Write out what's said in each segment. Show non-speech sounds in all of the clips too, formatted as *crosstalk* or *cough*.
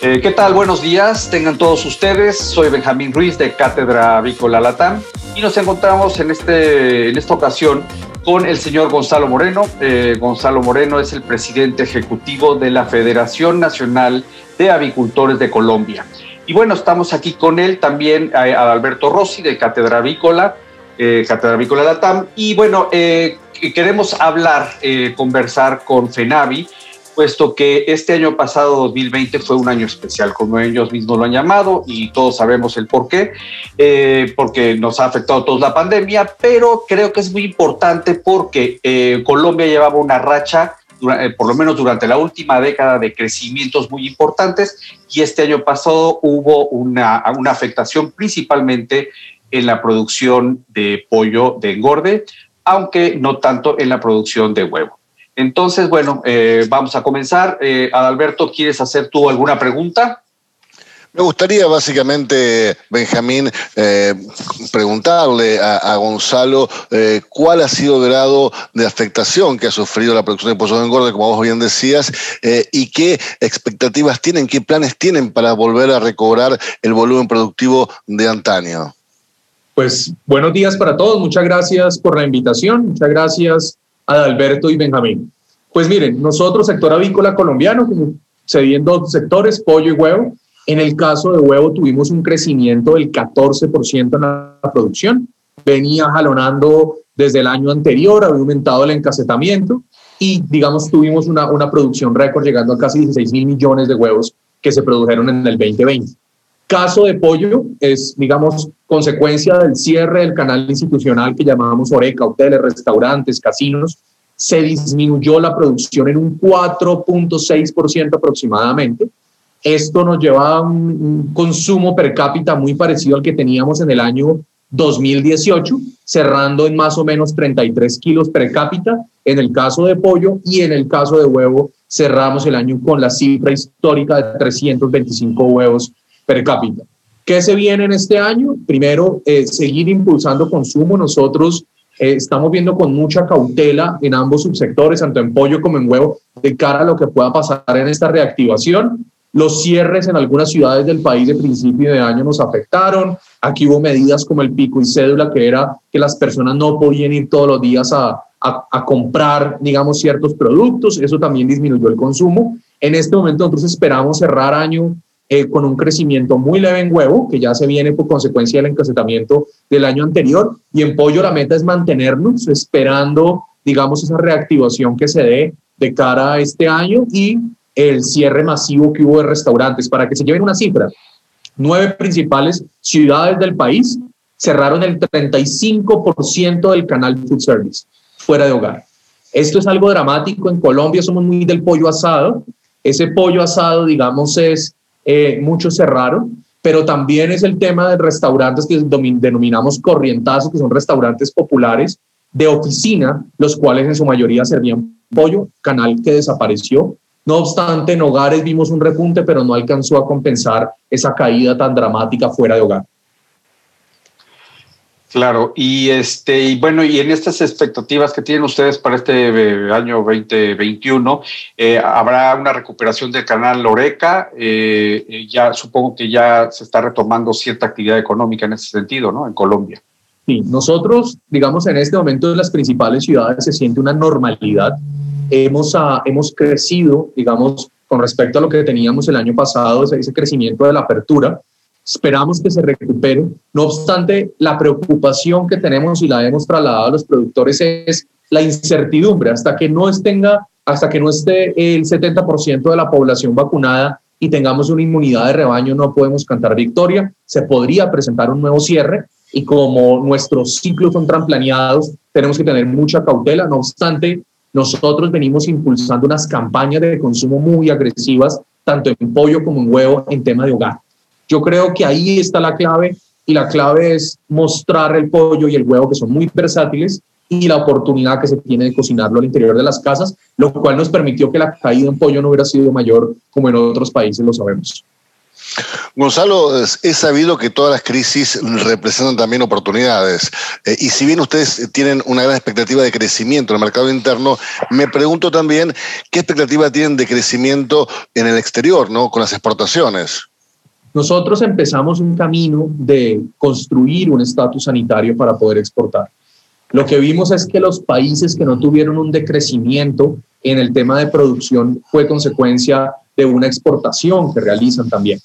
Eh, ¿Qué tal? Buenos días, tengan todos ustedes. Soy Benjamín Ruiz de Cátedra Avícola Latam y nos encontramos en, este, en esta ocasión con el señor Gonzalo Moreno. Eh, Gonzalo Moreno es el presidente ejecutivo de la Federación Nacional de Avicultores de Colombia. Y bueno, estamos aquí con él también, a, Alberto Rossi de Cátedra Avícola, eh, Cátedra Avícola Latam. Y bueno, queremos hablar, conversar con FENAVI puesto que este año pasado, 2020, fue un año especial, como ellos mismos lo han llamado, y todos sabemos el por qué, eh, porque nos ha afectado a todos la pandemia, pero creo que es muy importante porque eh, Colombia llevaba una racha eh, por lo menos durante la última década de crecimientos muy importantes y este año pasado hubo una, una afectación principalmente en la producción de pollo de engorde, aunque no tanto en la producción de huevo. Entonces, bueno, eh, vamos a comenzar. Eh, Adalberto, ¿quieres hacer tú alguna pregunta? Me gustaría básicamente, Benjamín, eh, preguntarle a, Gonzalo cuál ha sido el grado de afectación que ha sufrido la producción de pollo de engorde, como vos bien decías, y qué expectativas tienen, qué planes tienen para volver a recobrar el volumen productivo de antaño. Pues buenos días para todos, muchas gracias por la invitación, muchas gracias Adalberto y Benjamín. Pues miren, nosotros, sector avícola colombiano, se en dos sectores, pollo y huevo. En el caso de huevo tuvimos un crecimiento del 14% en la producción. Venía jalonando desde el año anterior, había aumentado el encacetamiento y, digamos, tuvimos una, una producción récord llegando a casi 16 mil millones de huevos que se produjeron en el 2020. Caso de pollo es, digamos, consecuencia del cierre del canal institucional que llamábamos Oreca, hoteles, restaurantes, casinos. Se disminuyó la producción en un 4.6% aproximadamente. Esto nos lleva a un, consumo per cápita muy parecido al que teníamos en el año 2018, cerrando en más o menos 33 kilos per cápita en el caso de pollo y en el caso de huevo cerramos el año con la cifra histórica de 325 huevos per cápita. ¿Qué se viene en este año? Primero, eh, seguir impulsando consumo. Nosotros eh, estamos viendo con mucha cautela en ambos subsectores, tanto en pollo como en huevo, de cara a lo que pueda pasar en esta reactivación. Los cierres en algunas ciudades del país de principio de año nos afectaron. Aquí hubo medidas como el pico y cédula, que era que las personas no podían ir todos los días a, a, a comprar, digamos, ciertos productos. Eso también disminuyó el consumo. En este momento nosotros esperamos cerrar año eh, con un crecimiento muy leve en huevo, que ya se viene por consecuencia del encassetamiento del año anterior, y en pollo la meta es mantenernos esperando, digamos, esa reactivación que se dé de cara a este año y el cierre masivo que hubo de restaurantes. Para que se lleven una cifra, nueve principales ciudades del país cerraron el 35% del canal food service fuera de hogar. Esto es algo dramático. En Colombia somos muy del pollo asado. Ese pollo asado, digamos, es eh, muchos cerraron, pero también es el tema de restaurantes que denominamos corrientazos, que son restaurantes populares de oficina, los cuales en su mayoría servían pollo, canal que desapareció. No obstante, en hogares vimos un repunte, pero no alcanzó a compensar esa caída tan dramática fuera de hogar. Claro, y este, y bueno, y en estas expectativas que tienen ustedes para este eh, año 2021, eh, habrá una recuperación del canal Loreca. Eh, ya supongo que ya se está retomando cierta actividad económica en ese sentido, ¿no? En Colombia. Sí, nosotros, digamos, en este momento en las principales ciudades se siente una normalidad. Hemos, ah, hemos crecido, digamos, con respecto a lo que teníamos el año pasado, ese crecimiento de la apertura Esperamos que se recupere. No obstante, la preocupación que tenemos y la hemos trasladado a los productores es la incertidumbre. Hasta que no, tenga, hasta que no esté el 70% de la población vacunada y tengamos una inmunidad de rebaño, no podemos cantar victoria. Se podría presentar un nuevo cierre y como nuestros ciclos son tan planeados, tenemos que tener mucha cautela. No obstante, nosotros venimos impulsando unas campañas de consumo muy agresivas, tanto en pollo como en huevo, en tema de hogar. Yo creo que ahí está la clave y la clave es mostrar el pollo y el huevo que son muy versátiles y la oportunidad que se tiene de cocinarlo al interior de las casas, lo cual nos permitió que la caída en pollo no hubiera sido mayor como en otros países lo sabemos. Gonzalo, es sabido que todas las crisis representan también oportunidades. Eh, y si bien ustedes tienen una gran expectativa de crecimiento en el mercado interno, me pregunto también qué expectativa tienen de crecimiento en el exterior, ¿no? Con las exportaciones. Nosotros empezamos un camino de construir un estatus sanitario para poder exportar. Lo que vimos es que los países que no tuvieron un decrecimiento en el tema de producción fue consecuencia de una exportación que realizan también.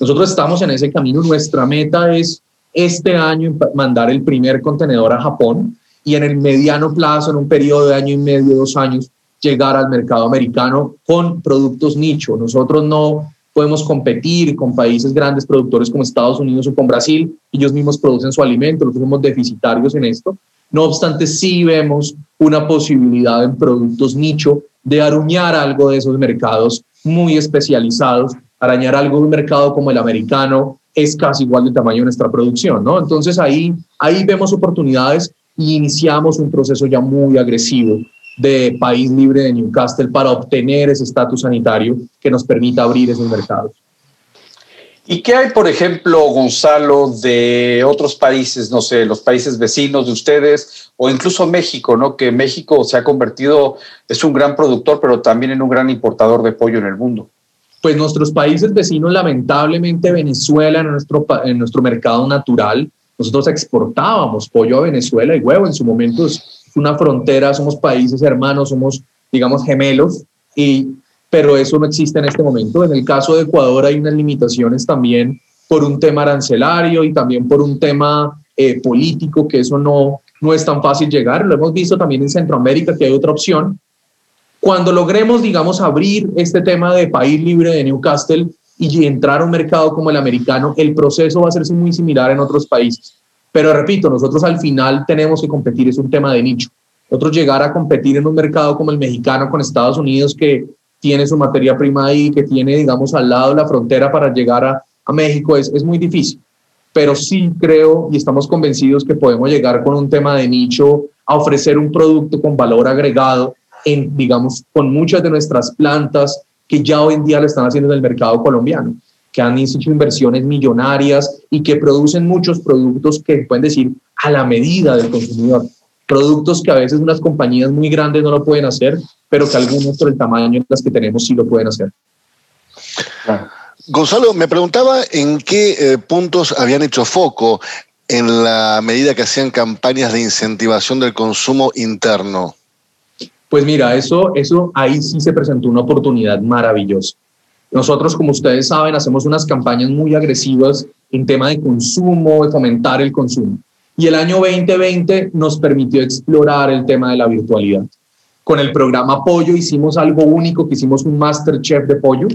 Nosotros estamos en ese camino. Nuestra meta es este año mandar el primer contenedor a Japón y en el mediano plazo, en un periodo de año y medio, dos años, llegar al mercado americano con productos nicho. Nosotros no podemos competir con países grandes productores como Estados Unidos o con Brasil. Ellos mismos producen su alimento, nosotros somos deficitarios en esto. No obstante, sí vemos una posibilidad en productos nicho de aruñar algo de esos mercados muy especializados arañar algo de un mercado como el americano es casi igual de tamaño de nuestra producción, ¿no? Entonces ahí, ahí vemos oportunidades y iniciamos un proceso ya muy agresivo de país libre de Newcastle para obtener ese estatus sanitario que nos permita abrir esos mercados. ¿Y qué hay, por ejemplo, Gonzalo, de otros países, no sé, los países vecinos de ustedes o incluso México, ¿no? Que México se ha convertido, es un gran productor, pero también en un gran importador de pollo en el mundo pues nuestros países vecinos, lamentablemente Venezuela en nuestro, en nuestro mercado natural, nosotros exportábamos pollo a Venezuela y huevo, en su momento una frontera, somos países hermanos, somos, digamos, gemelos, y, pero eso no existe en este momento. En el caso de Ecuador hay unas limitaciones también por un tema arancelario y también por un tema eh, político, que eso no, no es tan fácil llegar. Lo hemos visto también en Centroamérica, que hay otra opción, cuando logremos, digamos, abrir este tema de país libre de Newcastle y entrar a un mercado como el americano, el proceso va a ser muy similar en otros países. Pero repito, nosotros al final tenemos que competir, es un tema de nicho. Nosotros llegar a competir en un mercado como el mexicano con Estados Unidos que tiene su materia prima ahí, que tiene, digamos, al lado la frontera para llegar a, México, es, es muy difícil. Pero sí creo y estamos convencidos que podemos llegar con un tema de nicho a ofrecer un producto con valor agregado en, digamos, con muchas de nuestras plantas que ya hoy en día lo están haciendo en el mercado colombiano, que han hecho inversiones millonarias y que producen muchos productos que pueden decir a la medida del consumidor. Productos que a veces unas compañías muy grandes no lo pueden hacer, pero que algunos por el tamaño de las que tenemos sí lo pueden hacer. Gonzalo, me preguntaba en qué eh, puntos habían hecho foco en la medida que hacían campañas de incentivación del consumo interno. Pues mira, eso, eso ahí sí se presentó una oportunidad maravillosa. Nosotros, como ustedes saben, hacemos unas campañas muy agresivas en tema de consumo, de fomentar el consumo. Y el año 2020 nos permitió explorar el tema de la virtualidad. Con el programa Pollo hicimos algo único, que hicimos un Masterchef de pollo,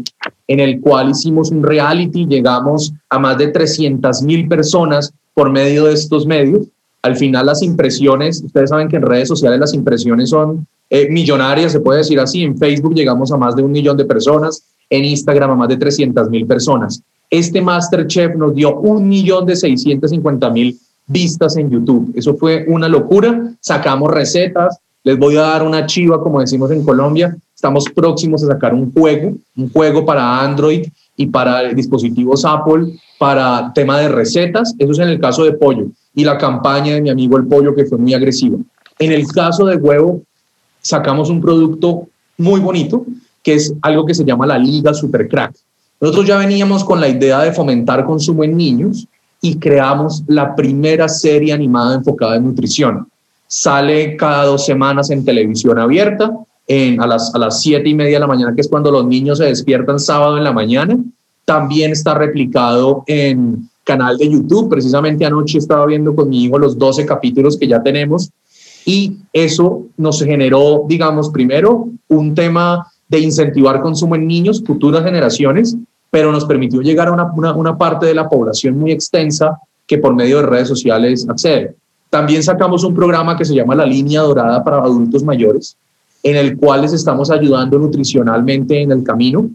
en el cual hicimos un reality, llegamos a más de 300 mil personas por medio de estos medios. Al final las impresiones, ustedes saben que en redes sociales las impresiones son eh, millonaria, se puede decir así. En Facebook llegamos a más de un millón de personas, en Instagram a más de 300 mil personas. Este Masterchef nos dio un millón de 650 mil vistas en YouTube. Eso fue una locura. Sacamos recetas. Les voy a dar una chiva, como decimos en Colombia. Estamos próximos a sacar un juego, un juego para Android y para dispositivos Apple para tema de recetas. Eso es en el caso de pollo. Y la campaña de mi amigo el pollo, que fue muy agresiva. En el caso de huevo, sacamos un producto muy bonito, que es algo que se llama la Liga Super Crack. Nosotros ya veníamos con la idea de fomentar consumo en niños y creamos la primera serie animada enfocada en nutrición. Sale cada dos semanas en televisión abierta, a, las, a las siete y media de la mañana, que es cuando los niños se despiertan sábado en la mañana. También está replicado en canal de YouTube. Precisamente anoche estaba viendo con mi hijo los 12 capítulos que ya tenemos y eso nos generó, digamos, primero un tema de incentivar consumo en niños, futuras generaciones, pero nos permitió llegar a una, una, parte de la población muy extensa que por medio de redes sociales accede. También sacamos un programa que se llama La Línea Dorada para Adultos Mayores, en el cual les estamos ayudando nutricionalmente en el camino.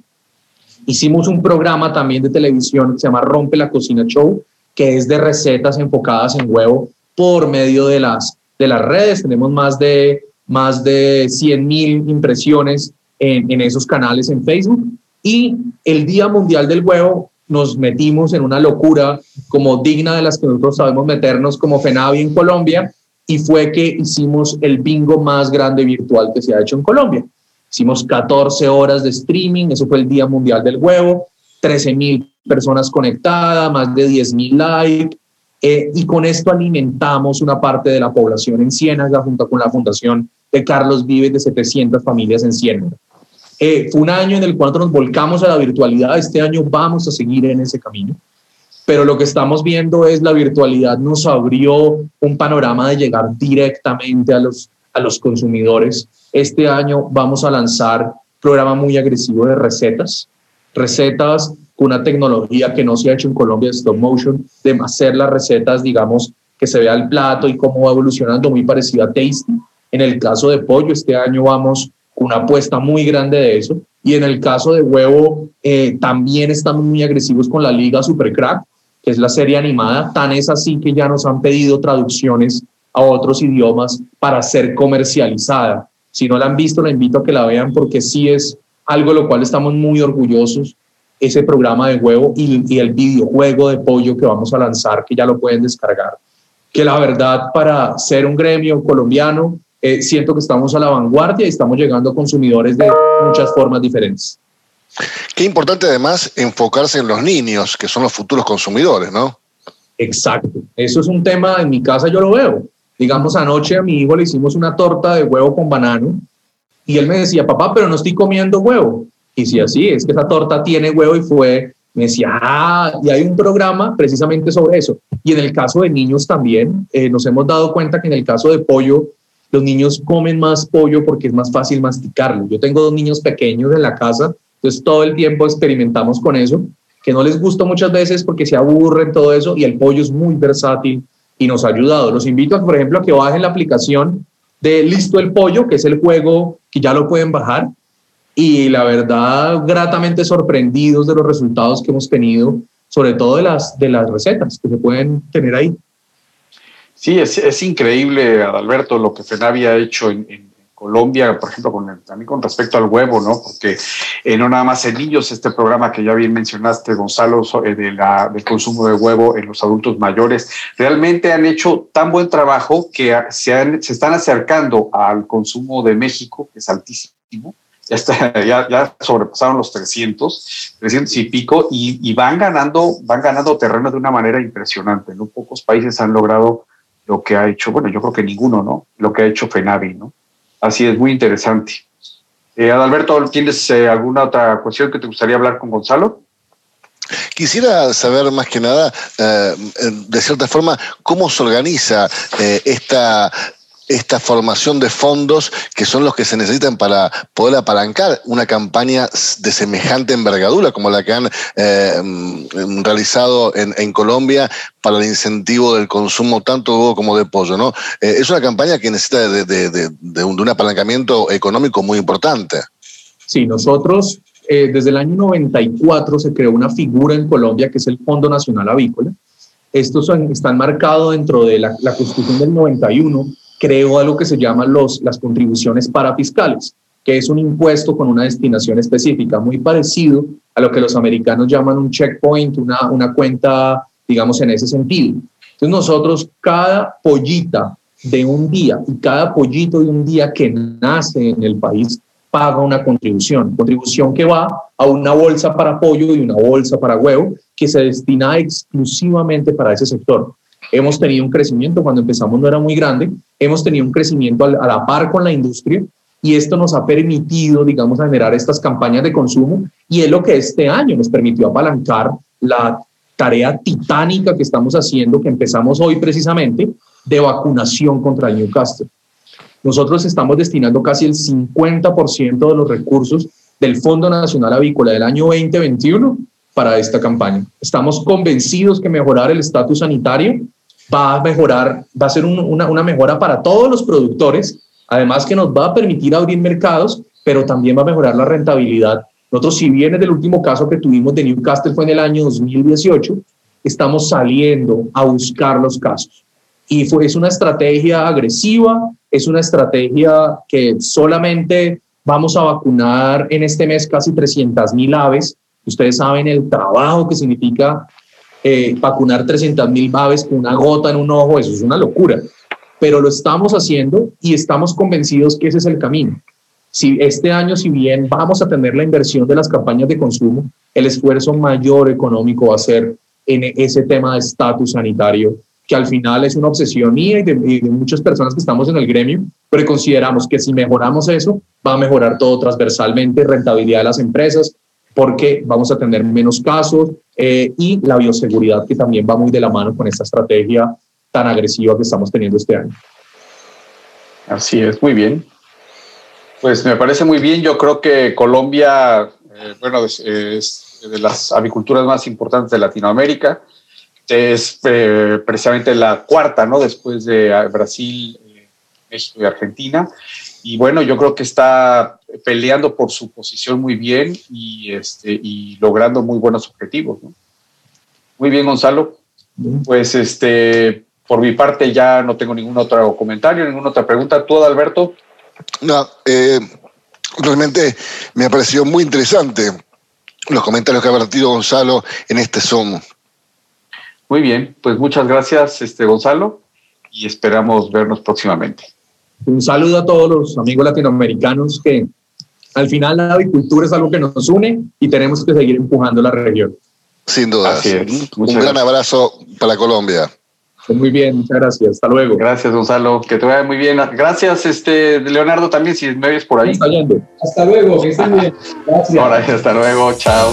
Hicimos un programa también de televisión que se llama Rompe la Cocina Show, que es de recetas enfocadas en huevo por medio de las de las redes, tenemos más de, más de 100 mil impresiones en, en esos canales en Facebook. Y el Día Mundial del Huevo nos metimos en una locura como digna de las que nosotros sabemos meternos como FENAVI en Colombia y fue que hicimos el bingo más grande virtual que se ha hecho en Colombia. Hicimos 14 horas de streaming, eso fue el Día Mundial del Huevo, 13 mil personas conectadas, más de 10 mil likes, eh, y con esto alimentamos una parte de la población en Ciénaga junto con la fundación de Carlos Vives de 700 familias en Ciénaga. Eh, fue un año en el cual nos volcamos a la virtualidad, este año vamos a seguir en ese camino, pero lo que estamos viendo es la virtualidad nos abrió un panorama de llegar directamente a los, a los consumidores. Este año vamos a lanzar un programa muy agresivo de recetas, recetas con una tecnología que no se ha hecho en Colombia stop motion, de hacer las recetas, digamos, que se vea el plato y cómo va evolucionando, muy parecido a Tasty. En el caso de pollo, este año vamos una apuesta muy grande de eso. Y en el caso de huevo, eh, también estamos muy agresivos con la Liga Super Crack, que es la serie animada. Tan es así que ya nos han pedido traducciones a otros idiomas para ser comercializada. Si no la han visto, la invito a que la vean porque sí es algo de lo cual estamos muy orgullosos. Ese programa de huevo y el videojuego de pollo que vamos a lanzar, que ya lo pueden descargar. Que la verdad, para ser un gremio colombiano, eh, siento que estamos a la vanguardia y estamos llegando a consumidores de muchas formas diferentes. Qué importante además enfocarse en los niños, que son los futuros consumidores, ¿no? Exacto. Eso es un tema, en mi casa yo lo veo. Digamos, anoche a mi hijo le hicimos una torta de huevo con banano y él me decía, papá, pero no estoy comiendo huevo. Y si así, es que esa torta tiene huevo y fue, me decía, ah, y hay un programa precisamente sobre eso. Y en el caso de niños también, eh, nos hemos dado cuenta que en el caso de pollo, los niños comen más pollo porque es más fácil masticarlo. Yo tengo dos niños pequeños en la casa, entonces todo el tiempo experimentamos con eso, que no les gusta muchas veces porque se aburren todo eso y el pollo es muy versátil y nos ha ayudado. Los invito, por ejemplo, a que bajen la aplicación de Listo el Pollo, que es el juego que ya lo pueden bajar. Y la verdad, gratamente sorprendidos de los resultados que hemos tenido, sobre todo de las, de las recetas que se pueden tener ahí. Sí, es, es increíble, Adalberto, lo que FENAVI ha hecho en, Colombia, por ejemplo, con también con respecto al huevo, ¿no? Porque eh, no nada más en niños, este programa que ya bien mencionaste, Gonzalo, eh, de la, del consumo de huevo en los adultos mayores, realmente han hecho tan buen trabajo que se, han, se están acercando al consumo de México, que es altísimo, ya, está, *laughs* ya, ya, sobrepasaron los 300, 300 y pico, y, y, van ganando, van ganando terreno de una manera impresionante. No pocos países han logrado lo que ha hecho, bueno, yo creo que ninguno, ¿no? Lo que ha hecho FENAVI, ¿no? Así es, muy interesante. Eh, Adalberto, ¿tienes eh, alguna otra cuestión que te gustaría hablar con Gonzalo? Quisiera saber más que nada, eh, de cierta forma, cómo se organiza esta esta formación de fondos que son los que se necesitan para poder apalancar una campaña de semejante envergadura como la que han eh, mm, realizado en, en, Colombia para el incentivo del consumo tanto de huevo como de pollo. ¿no? Eh, es una campaña que necesita de, de, de, de, un, un apalancamiento económico muy importante. Sí, nosotros eh, desde el año 94 se creó una figura en Colombia que es el Fondo Nacional Avícola. Estos son, están marcados dentro de la, la Constitución del 91 creó algo que se llama los, las contribuciones parafiscales, que es un impuesto con una destinación específica, muy parecido a lo que los americanos llaman un checkpoint, una, una cuenta, digamos, en ese sentido. Entonces nosotros, cada pollita de un día y cada pollito de un día que nace en el país paga una contribución, contribución que va a una bolsa para pollo y una bolsa para huevo que se destina exclusivamente para ese sector. Hemos tenido un crecimiento, cuando empezamos no era muy grande, hemos tenido un crecimiento a la par con la industria y esto nos ha permitido, digamos, generar estas campañas de consumo y es lo que este año nos permitió apalancar la tarea titánica que estamos haciendo, que empezamos hoy precisamente, de vacunación contra el Newcastle. Nosotros estamos destinando casi el 50% de los recursos del Fondo Nacional Avícola del año 2021 para esta campaña. Estamos convencidos que mejorar el estatus sanitario va a mejorar, va a ser una, una mejora para todos los productores, además que nos va a permitir abrir mercados, pero también va a mejorar la rentabilidad. Nosotros, si bien es del último caso que tuvimos de Newcastle fue en el año 2018, estamos saliendo a buscar los casos. Y fue, es una estrategia agresiva, es una estrategia que solamente vamos a vacunar en este mes casi 300 mil aves Ustedes saben el trabajo que significa eh, vacunar 300 mil aves una gota en un ojo, eso es una locura. Pero lo estamos haciendo y estamos convencidos que ese es el camino. Si este año, si bien vamos a tener la inversión de las campañas de consumo, el esfuerzo mayor económico va a ser en ese tema de estatus sanitario, que al final es una obsesión mía y de, muchas personas que estamos en el gremio, pero consideramos que si mejoramos eso, va a mejorar todo transversalmente, rentabilidad de las empresas, porque vamos a tener menos casos eh, y la bioseguridad que también va muy de la mano con esta estrategia tan agresiva que estamos teniendo este año. Así es, muy bien. Pues me parece muy bien. Yo creo que Colombia, eh, bueno, es, de las aviculturas más importantes de Latinoamérica. Es eh, precisamente la cuarta, ¿no? Después de ah, Brasil, eh, México y Argentina. Y bueno, yo creo que está peleando por su posición muy bien y, este, y logrando muy buenos objetivos. ¿no? Muy bien, Gonzalo. Pues este, por mi parte ya no tengo ningún otro comentario, ninguna otra pregunta. ¿Tú, Alberto? No, eh, realmente me ha parecido muy interesante los comentarios que ha vertido Gonzalo en este Zoom. Muy bien, pues muchas gracias, este Gonzalo, y esperamos vernos próximamente. Un saludo a todos los amigos latinoamericanos que al final la agricultura es algo que nos une y tenemos que seguir empujando la región. Sin duda. Un gran abrazo para Colombia. Muy bien, muchas gracias. Hasta luego. Gracias, Gonzalo. Que te vaya muy bien. Gracias, este Leonardo, también, si me oyes por ahí. Hasta luego, que estén bien. *laughs* Gracias. hasta luego. Chao.